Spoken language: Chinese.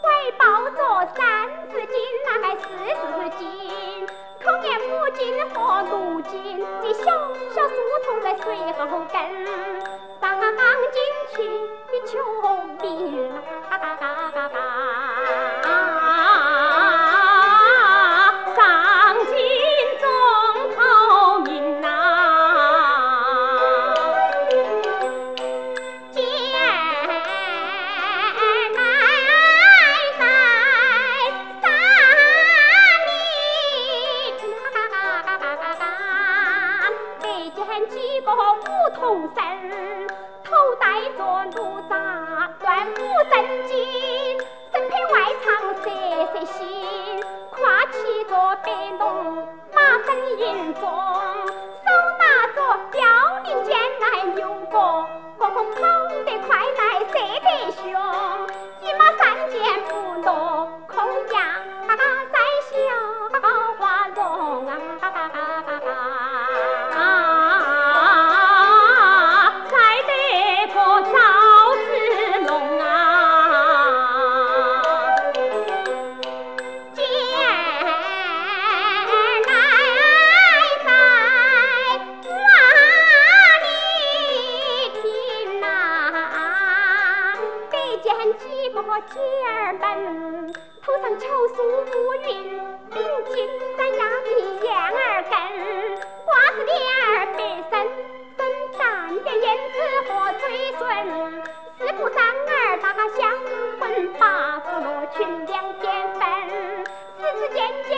怀抱着三字经，那还四字经，口念五经和六经，这小小书童在随后跟，当京去求病。啊。头戴着怒扎乱舞神经身披外裳色色心跨骑着白龙把灯影着姐儿们头上巧梳乌云并肩咱压的眼儿跟瓜子脸儿白身，身淡的胭脂和嘴唇四步三儿打个相婚八步罗裙两件分十指尖尖